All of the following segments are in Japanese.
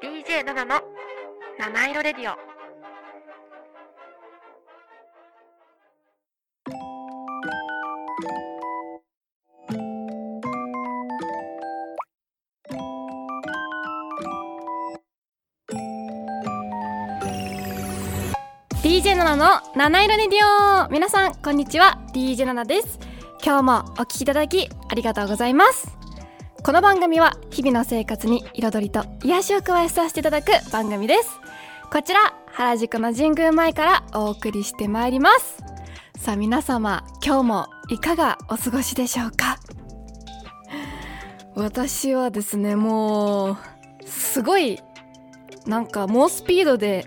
DJ7 の七色レディオ。7の七色レディオ。皆さんこんにちは。DJ7 です。今日もお聞きいただきありがとうございます。この番組は日々の生活に彩りと癒しを加えさせていただく番組です。こちら原宿の神宮前からお送りしてまいります。さあ皆様今日もいかがお過ごしでしょうか？私はですねもうすごいなんか猛スピードで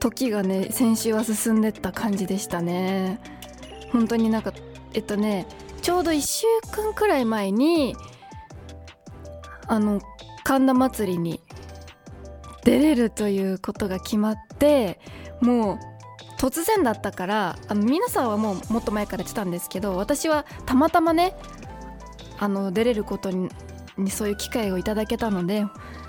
時がね先週は進んでった感じでしたね。本当になんかえっとねちょうど1週間くらい前にあの神田祭りに出れるということが決まってもう突然だったからあの皆さんはもうもっと前から言ってたんですけど私はたまたまねあの出れることににそういう機会をいただけたので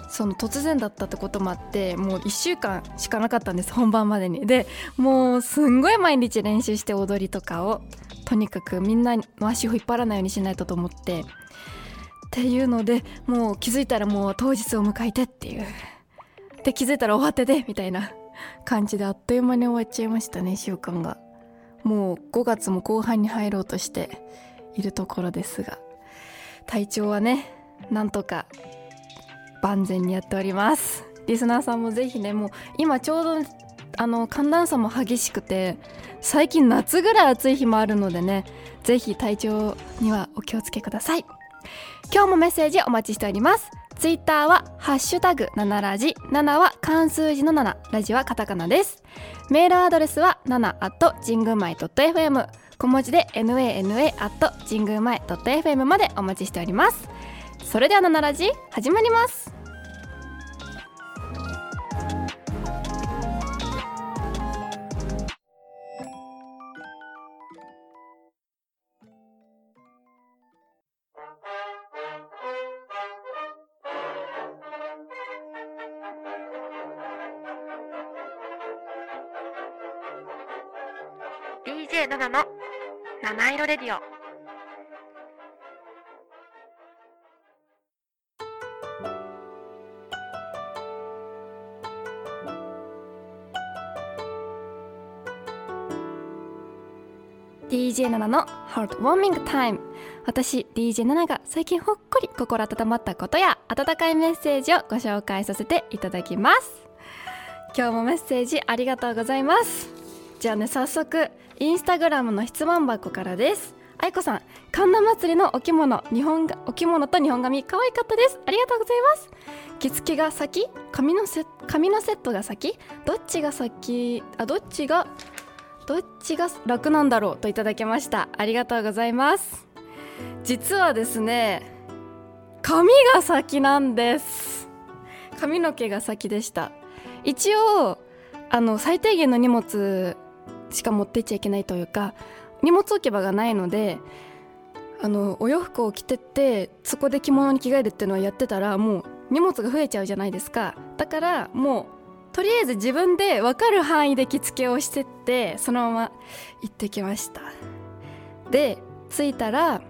その突然だったってこともあってもう1週間しかなかったんです本番までに。でもうすんごい毎日練習して踊りとかをとにかくみんなの足を引っ張らないようにしないとと思って。っていうのでもう気づいたらもう当日を迎えてっていう。で気づいたら終わっててみたいな感じであっという間に終わっちゃいましたね週間が。もう5月も後半に入ろうとしているところですが。体調はねなんとか万全にやっております。リスナーさんもぜひねもう今ちょうどあの寒暖差も激しくて最近夏ぐらい暑い日もあるのでねぜひ体調にはお気をつけください。今日もメッセージお待ちしております。ツイッターはハッシュタグ7ラジ。7は漢数字の7ラジはカタカナです。メールアドレスは7 at 神宮前 .fm 小文字で nana at 神宮前 .fm までお待ちしております。それでは7ラジ始まります。七色レディオ「DJ7 のハートウォーミングタイム」私 DJ7 が最近ほっこり心温まったことや温かいメッセージをご紹介させていただきます。今日もメッセージありがとうございます。じゃあね早速インスタグラムの質問箱からです。愛子さん神田祭りのお着物日本がお着物と日本髪可愛かったです。ありがとうございます。着付けが先？髪のセ髪のセットが先？どっちが先？あどっちがどっちが楽なんだろう？といただきました。ありがとうございます。実はですね髪が先なんです。髪の毛が先でした。一応あの最低限の荷物しか持ってっちゃいけないというか荷物置き場がないのであのお洋服を着てってそこで着物に着替えるっていうのをやってたらもう荷物が増えちゃうじゃないですか。だからもうとりあえず自分で分かる範囲で着付けをしてってそのまま行ってきました。で着いたら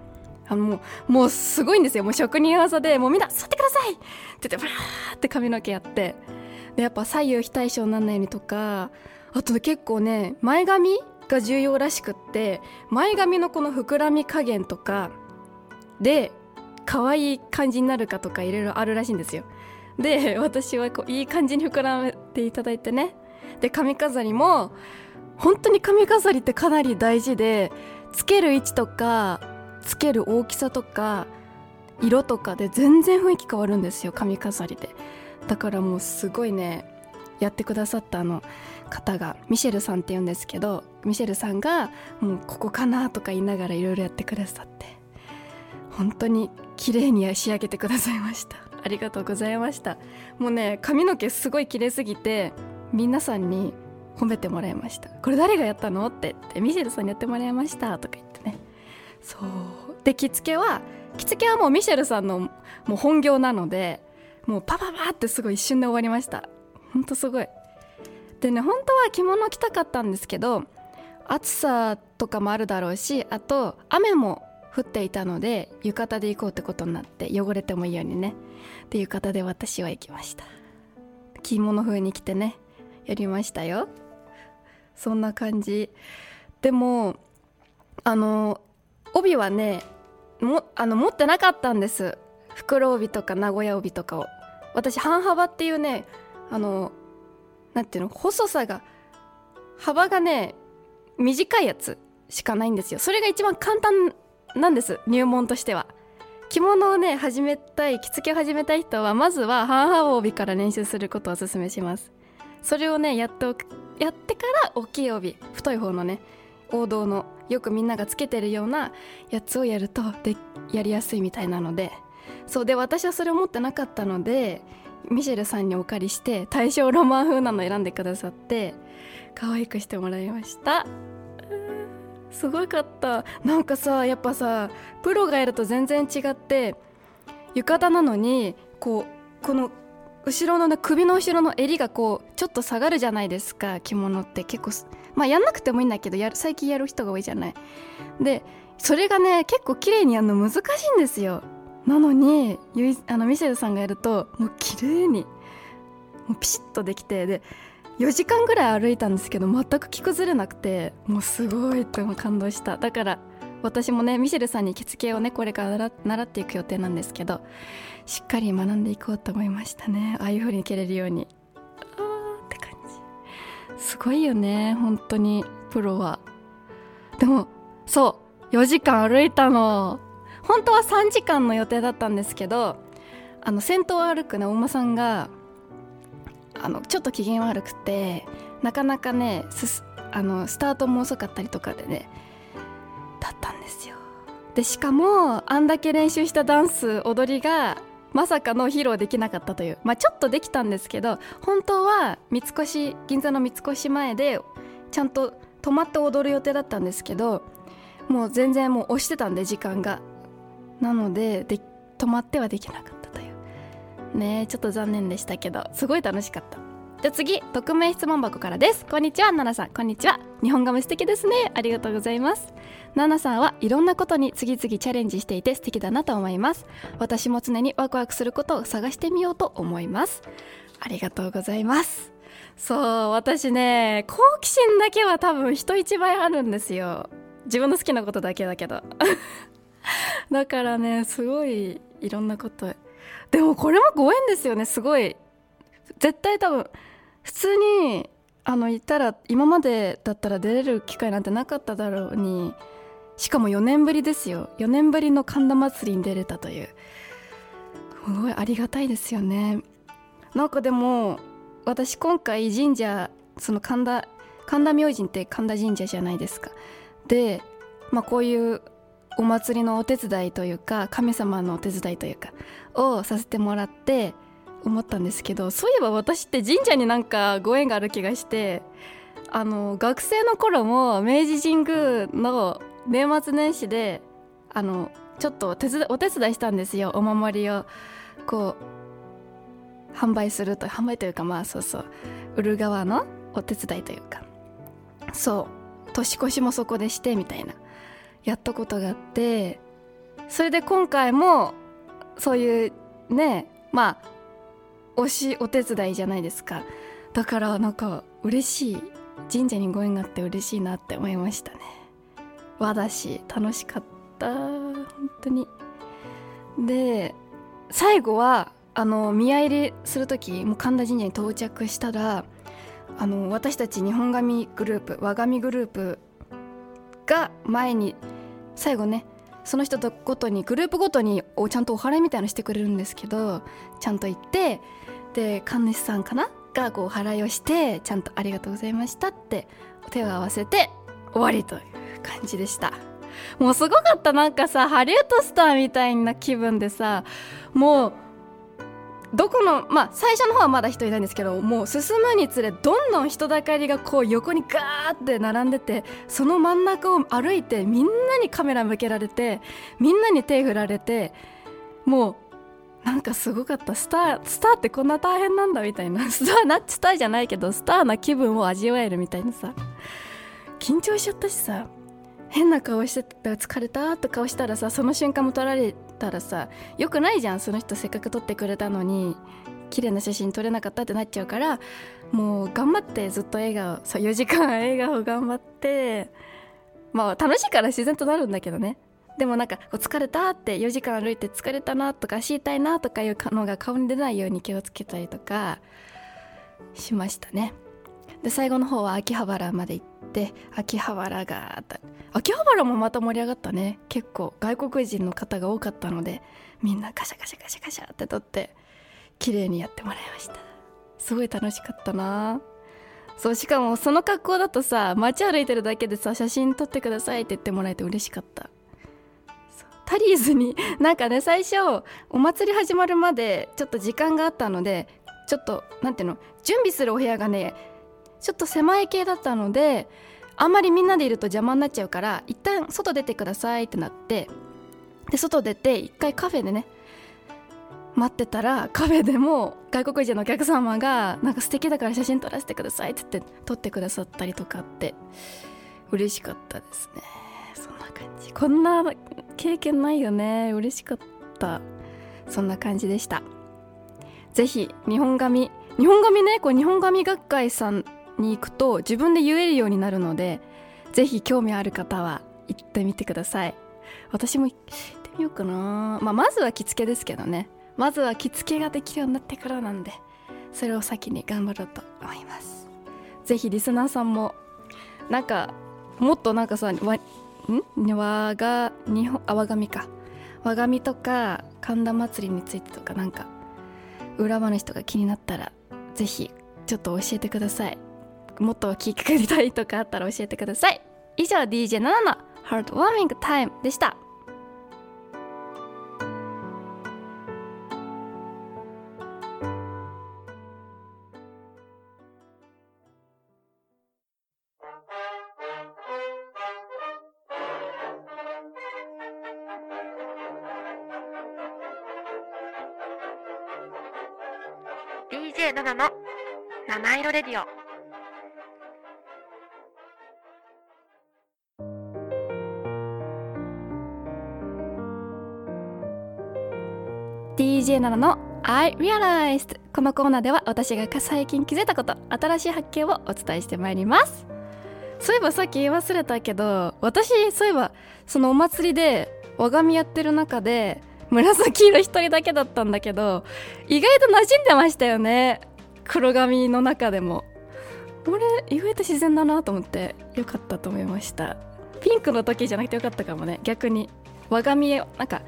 あのもうもうすごいんですよ。もう職人技でもうみんな座ってください！って言ってバーって髪の毛やって。でやっぱ左右非対称にならないようにとかあと結構ね前髪が重要らしくって前髪のこの膨らみ加減とかで可愛い感じになるかとかいろいろあるらしいんですよ。で私はこういい感じに膨らめていただいてね。で髪飾りも本当に髪飾りってかなり大事でつける位置とかつける大きさとか色とかで全然雰囲気変わるんですよ髪飾りで。だからもうすごいねやってくださったあの方がミシェルさんって言うんですけどミシェルさんがもうここかなとか言いながらいろいろやってくださって本当に綺麗に仕上げてくださいました。ありがとうございました。もうね髪の毛すごい綺麗すぎて皆さんに褒めてもらいました。これ誰がやったのって言ってミシェルさんにやってもらいましたとか言ってね。そう。で着付けは着付けはもうミシェルさんのもう本業なのでもうパパパってすごい一瞬で終わりました。ほんとすごい。でね本当は着物着たかったんですけど暑さとかもあるだろうしあと雨も降っていたので浴衣で行こうってことになって汚れてもいいようにねで浴衣で私は行きました。着物風に着てねやりましたよ。そんな感じ。でもあの帯はねもあの持ってなかったんです。袋帯とか名古屋帯とかを。私半幅っていうねあのなんていうの細さが幅がね短いやつしかないんですよ。それが一番簡単なんです入門としては。着物をね始めたい着付けを始めたい人はまずは半幅帯から練習することをおすすめします。それをねやっておくやってから大きい帯太い方のね王道のよくみんながつけてるようなやつをやるとでやりやすいみたいなので。そうで私はそれを持ってなかったのでミシェルさんにお借りして大正ロマン風なの選んでくださって可愛くしてもらいました。すごかった。なんかさやっぱさプロがいると全然違って浴衣なのにこうこの後ろのね首の後ろの襟がこうちょっと下がるじゃないですか着物って。結構まあやんなくてもいいんだけどやる最近やる人が多いじゃない。でそれがね結構綺麗にやるの難しいんですよ。なのにゆいあのミシェルさんがやるともう綺麗にもうピシッとできてで4時間ぐらい歩いたんですけど全く着崩れなくてもうすごいって感動した。だから私もねミシェルさんに着付けをねこれから習っていく予定なんですけどしっかり学んでいこうと思いましたね。ああいう風に着れるように。あーって感じ。すごいよね本当にプロは。でもそう4時間歩いたの。本当は3時間の予定だったんですけどあの先頭を歩くねお馬さんがあのちょっと機嫌悪くてなかなかねすあのスタートも遅かったりとかでねだったんですよ。でしかもあんだけ練習したダンス踊りがまさかの披露できなかったというまあちょっとできたんですけど本当は三越銀座の三越前でちゃんと泊まって踊る予定だったんですけどもう全然もう押してたんで時間が。なのでで泊まってはできなかったという。ねちょっと残念でしたけどすごい楽しかった。じゃあ次匿名質問箱からです。こんにちは奈々さん。こんにちは。日本語も素敵ですね。ありがとうございます。奈々さんはいろんなことに次々チャレンジしていて素敵だなと思います。私も常にワクワクすることを探してみようと思います。ありがとうございます。そう私ね好奇心だけは多分人一倍あるんですよ。自分の好きなことだけだけど。だからねすごいいろんなこと。でもこれもご縁ですよねすごい。絶対多分普通にあの言ったら今までだったら出れる機会なんてなかっただろうにしかも4年ぶりですよ。4年ぶりの神田祭りに出れたという。すごいありがたいですよね。なんかでも私今回神社その神田神田明神って神田神社じゃないですか。で、まあ、こういうお祭りのお手伝いというか神様のお手伝いというかをさせてもらって思ったんですけどそういえば私って神社になんかご縁がある気がしてあの学生の頃も明治神宮の年末年始であのちょっと手伝お手伝いしたんですよお守りを。こう販売すると販売というかまあそうそう売る側のお手伝いというか。そう年越しもそこでしてみたいな。やったことがあってそれで今回もそういうねまあ推しお手伝いじゃないですか。だからなんか嬉しい。神社にご縁があって嬉しいなって思いましたね。和だし楽しかった。本当に。で最後はあの宮入りする時もう神田神社に到着したらあの私たち日本神グループ和神グループが前に最後ねその人とごとにグループごとにおちゃんとお祓いみたいのしてくれるんですけどちゃんと行ってで神主さんかながこうお祓いをしてちゃんと「ありがとうございました」って手を合わせて終わりという感じでした。もうすごかった。なんかさハリウッドスターみたいな気分でさもうどこのまあ最初の方はまだ人いないんですけどもう進むにつれどんどん人だかりがこう横にガーって並んでてその真ん中を歩いてみんなにカメラ向けられてみんなに手振られてもうなんかすごかった。スタースターってこんな大変なんだみたいな。スターなスターじゃないけどスターな気分を味わえるみたいなさ。緊張しちゃったしさ。変な顔してた疲れたって顔したらさその瞬間も撮られたらさよくないじゃんその人せっかく撮ってくれたのに綺麗な写真撮れなかったってなっちゃうからもう頑張ってずっと笑顔そう4時間笑顔頑張って まあ楽しいから自然となるんだけどね。でもなんか疲れたって4時間歩いて疲れたなとか足痛いなとかいうのが顔に出ないように気をつけたりとかしましたね。で最後の方は秋葉原まで行って秋葉原が秋葉原もまた盛り上がったね。結構外国人の方が多かったのでみんなカシャカシャカシャカシャって撮って綺麗にやってもらいました。すごい楽しかったな。そうしかもその格好だとさ街歩いてるだけでさ写真撮ってくださいって言ってもらえて嬉しかった。タリーズに なんかね最初お祭り始まるまでちょっと時間があったのでちょっと何ていうの準備するお部屋がねちょっと狭い系だったのであんまりみんなでいると邪魔になっちゃうから一旦外出てくださいってなってで外出て一回カフェでね待ってたらカフェでも外国人のお客様がなんか素敵だから写真撮らせてくださいって言って撮ってくださったりとかって嬉しかったですね。そんな感じ。こんな経験ないよね。嬉しかった。そんな感じでした。ぜひ日本髪日本髪ねこう日本髪学会さんに行くと自分で言えるようになるのでぜひ興味ある方は行ってみてください。私も行ってみようかな、まあ、まずは着付けですけどね。まずは着付けができるようになってからなんでそれを先に頑張ろうと思います。ぜひリスナーさんもなんかもっとなんかさわん？和が日本あ和紙か。和紙とか神田祭りについてとかなんか裏話とか気になったらぜひちょっと教えてください。もっと聞きたいとかあったら教えてください。以上 DJ7 のハートウワーミングタイムでした7の七色レディオ「DJ7 の I Realized」このコーナーでは私が最近気づいたこと新しい発見をお伝えしてまいります。そういえばさっき言い忘れたけど私そういえばそのお祭りで和髪やってる中で紫色一人だけだったんだけど意外と馴染んでましたよね。黒髪の中でも。俺意外と自然だなと思ってよかったと思いました。ピンクの時じゃなくてよかったかもね。逆に和髪なんか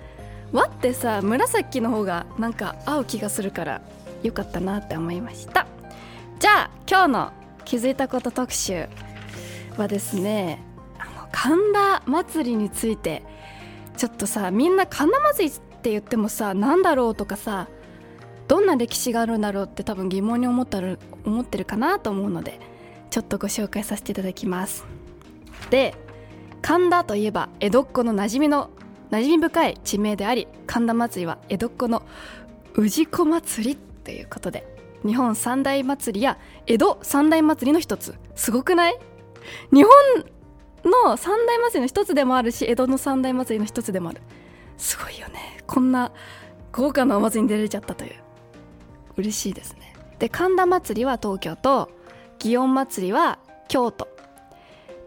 和ってさ紫の方がなんか合う気がするからよかったなって思いました。じゃあ今日の気づいたこと特集はですねあの神田祭りについてちょっとさみんな神田祭りって言ってもさ何だろうとかさどんな歴史があるんだろうって多分疑問に思ったる思ってるかなと思うのでちょっとご紹介させていただきます。で神田といえば江戸っ子の馴染みの馴染み深い地名であり神田祭りは江戸っ子の氏子祭りということで日本三大祭りや江戸三大祭りの一つ。すごくない？日本の三大祭りの一つでもあるし江戸の三大祭りの一つでもある。すごいよね。こんな豪華なお祭りに出れちゃったという。嬉しいですね。で神田祭りは東京と祇園祭りは京都。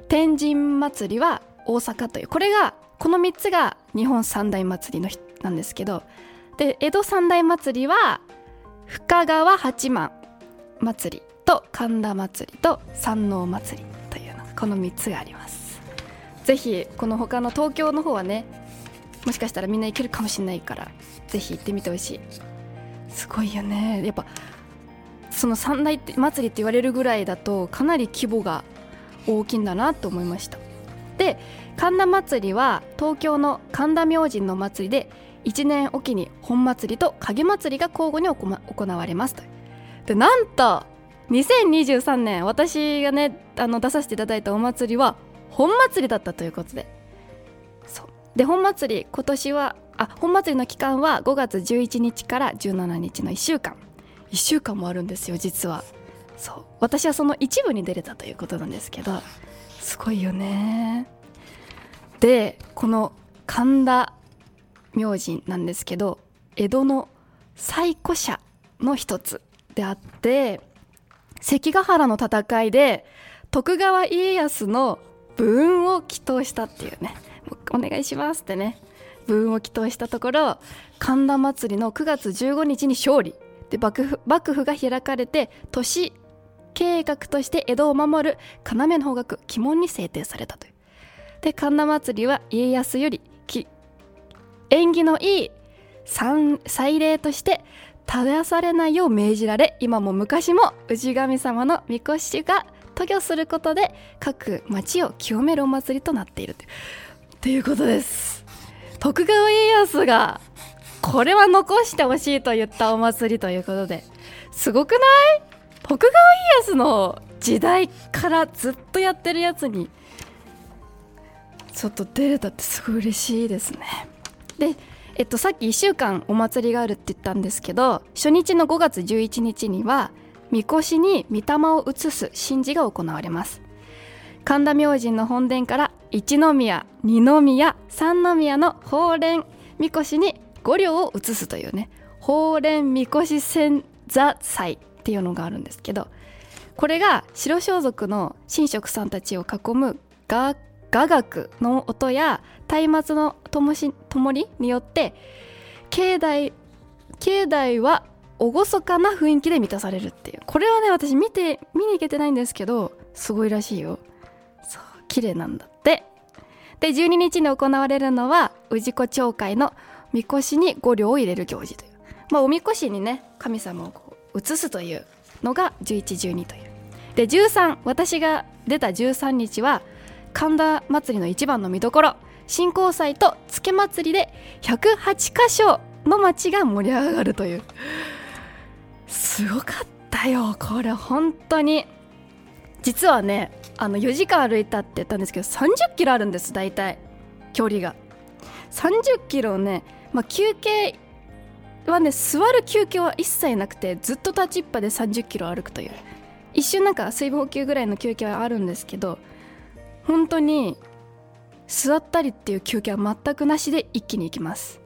天神祭りは大阪というこれがこの3つが日本三大祭りのなんですけど。で江戸三大祭りは深川八幡祭りと神田祭りと山王祭りというのこの3つがあります。ぜひこの他の東京の方はねもしかしたらみんな行けるかもしれないからぜひ行ってみてほしい。すごいよね。やっぱその三大祭りって言われるぐらいだとかなり規模が大きいんだなと思いました。で神田祭りは東京の神田明神の祭りで1年おきに本祭りと影祭りが交互に行われますと。でなんと2023年私がねあの出させていただいたお祭りは本祭りだったということで。そう。で本祭り今年はあ本祭りの期間は5月11日から17日の1週間。1週間もあるんですよ実は。そう。私はその一部に出れたということなんですけどすごいよね。でこの神田明神なんですけど江戸の最古社の一つであって関ヶ原の戦いで徳川家康の武運を祈祷したっていうねお願いしますってね武運を祈祷したところ神田祭りの9月15日に勝利。で幕府幕府が開かれて都市計画として江戸を守る要の方角鬼門に制定されたという。で神田祭りは家康より縁起のいい祭礼として正されないよう命じられ今も昔も氏神様のみこしが渡御することで各町を清めるお祭りとなっているということです。徳川家康がこれは残してほしいと言ったお祭りということで。すごくない？徳川家康の時代からずっとやってるやつにちょっと出れたってすごい嬉しいですね。でえっとさっき1週間お祭りがあるって言ったんですけど初日の5月11日にはみこしに御霊を移す神事が行われます。神田明神の本殿から一宮二宮三宮の法蓮みこしに五両を移すというね法蓮みこし千座祭っていうのがあるんですけどこれが白装束の神職さんたちを囲む雅楽の音や松明のともし灯りによって境内境内は厳かな雰囲気で満たされるっていう。これはね私見て見に行けてないんですけどすごいらしいよ。そう綺麗なんだって。で12日に行われるのは氏子町会のみこしに五両を入れる行事という。まあおみこしにね神様をこう移すというのが1112という。で13私が出た13日は神田祭りの一番の見どころ新興祭とつけ祭りで108箇所の町が盛り上がるという。すごかったよ。これ本当に。実はねあの4時間歩いたって言ったんですけど30キロあるんです大体。距離が。30キロをね、まあ、休憩はね座る休憩は一切なくてずっと立ちっぱで30キロ歩くという。一瞬なんか水分補給ぐらいの休憩はあるんですけど本当に座ったりっていう休憩は全くなしで一気に行きます。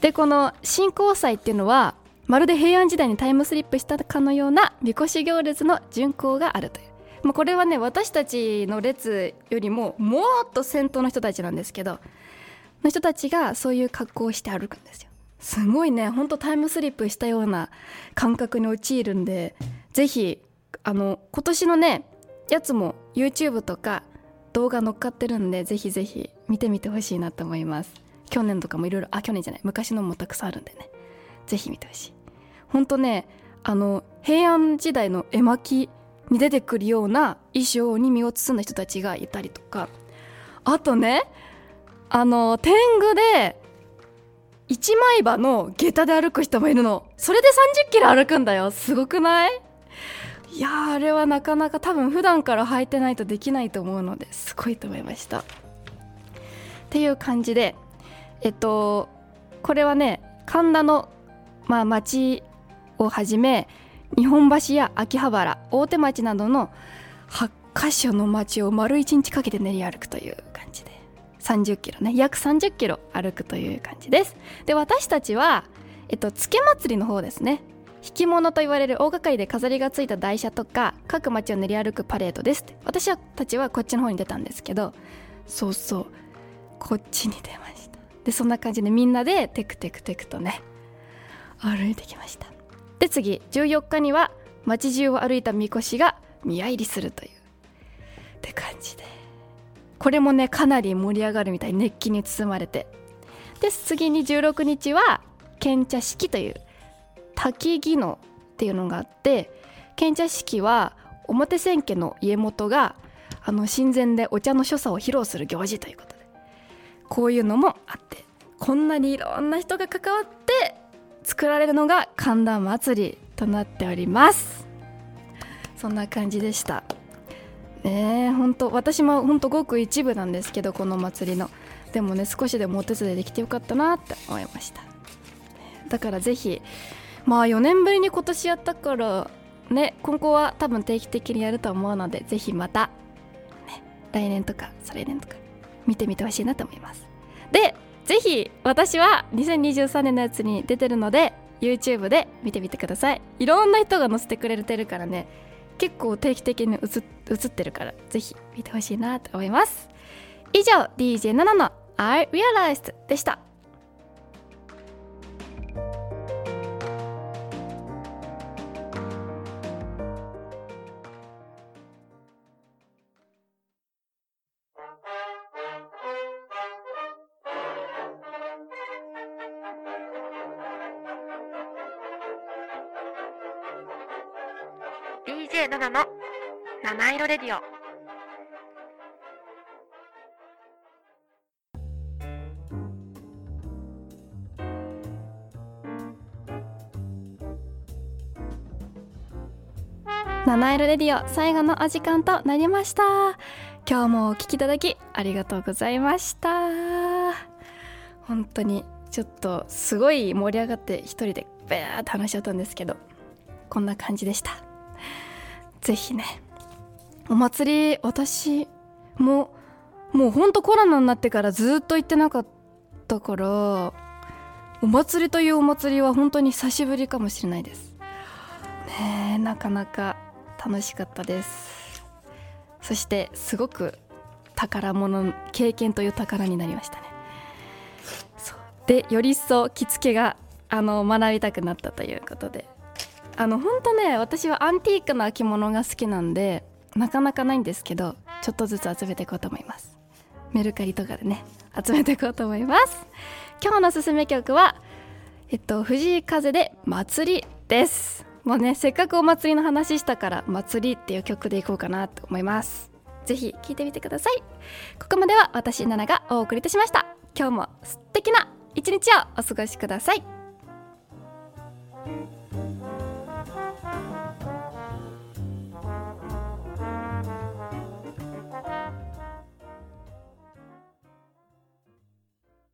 でこの新興祭っていうのはまるで平安時代にタイムスリップしたかのようなみこし行列の巡行があるという、まあ、これはね私たちの列よりももっと先頭の人たちなんですけどの人たちがそういう格好をして歩くんですよ。すごいねほんとタイムスリップしたような感覚に陥るんでぜひあの今年のねやつも YouTube とか動画乗っかってるんでぜひぜひ見てみてほしいなと思います。去年とかもいろいろあ去年じゃない昔のもたくさんあるんでね。ぜひ見てほしい。ほんとねあの平安時代の絵巻に出てくるような衣装に身を包んだ人たちがいたりとか。あとねあの天狗で一枚刃の下駄で歩く人もいるの。それで30キロ歩くんだよ。すごくない？いやあれはなかなか多分普段から履いてないとできないと思うのですごいと思いました。っていう感じでえっとこれはね神田の、まあ、町をはじめ日本橋や秋葉原大手町などの8カ所の町を丸1日かけて練り歩くという感じで30キロね約30キロ歩くという感じです。で私たちはえっとつけ祭りの方ですね。引物と言われる大掛かりで飾りがついた台車とか各町を練り歩くパレードです私たちはこっちの方に出たんですけどそうそう。こっちに出ました。でそんな感じでみんなでテクテクテクとね歩いてきました。で次14日には街中を歩いたみこしが宮入りするという。って感じで。これもねかなり盛り上がるみたい。熱気に包まれて。で次に16日は献茶式という滝技能っていうのがあって献茶式は表千家の家元があの神前でお茶の所作を披露する行事ということでこういうのもあってこんなにいろんな人が関わって作られるのが神田祭りとなっております。そんな感じでした。ねえ本当私も本当ごく一部なんですけどこの祭りの。でもね少しでもお手伝いできてよかったなって思いました。だからぜひまあ4年ぶりに今年やったからね今後は多分定期的にやると思うのでぜひまた、ね、来年とか再来年とか見てみてほしいなと思います。でぜひ私は2023年のやつに出てるので YouTube で見てみてください。いろんな人が載せてくれてるからね結構定期的に映ってるからぜひ見てほしいなと思います。以上 DJ7 の I Realized でした。七色レディオ最後のお時間となりました。今日もお聞きいただきありがとうございました。本当にちょっとすごい盛り上がって一人でバーって話しちゃったんですけどこんな感じでした。ぜひねお祭り私ももうほんとコロナになってからずっと行ってなかったからお祭りというお祭りは本当に久しぶりかもしれないです。ねえなかなか楽しかったです。そしてすごく宝物経験という宝になりましたね。でより一層着付けがあの学びたくなったということで。あの本当ね私はアンティークな着物が好きなんでなかなかないんですけどちょっとずつ集めていこうと思います。メルカリとかでね集めていこうと思います。今日のおすすめ曲はえっと藤井風で祭りです。もうねせっかくお祭りの話したから祭りっていう曲でいこうかなと思います。ぜひ聴いてみてください。ここまでは私奈々がお送りいたしました。今日も素敵な一日をお過ごしください。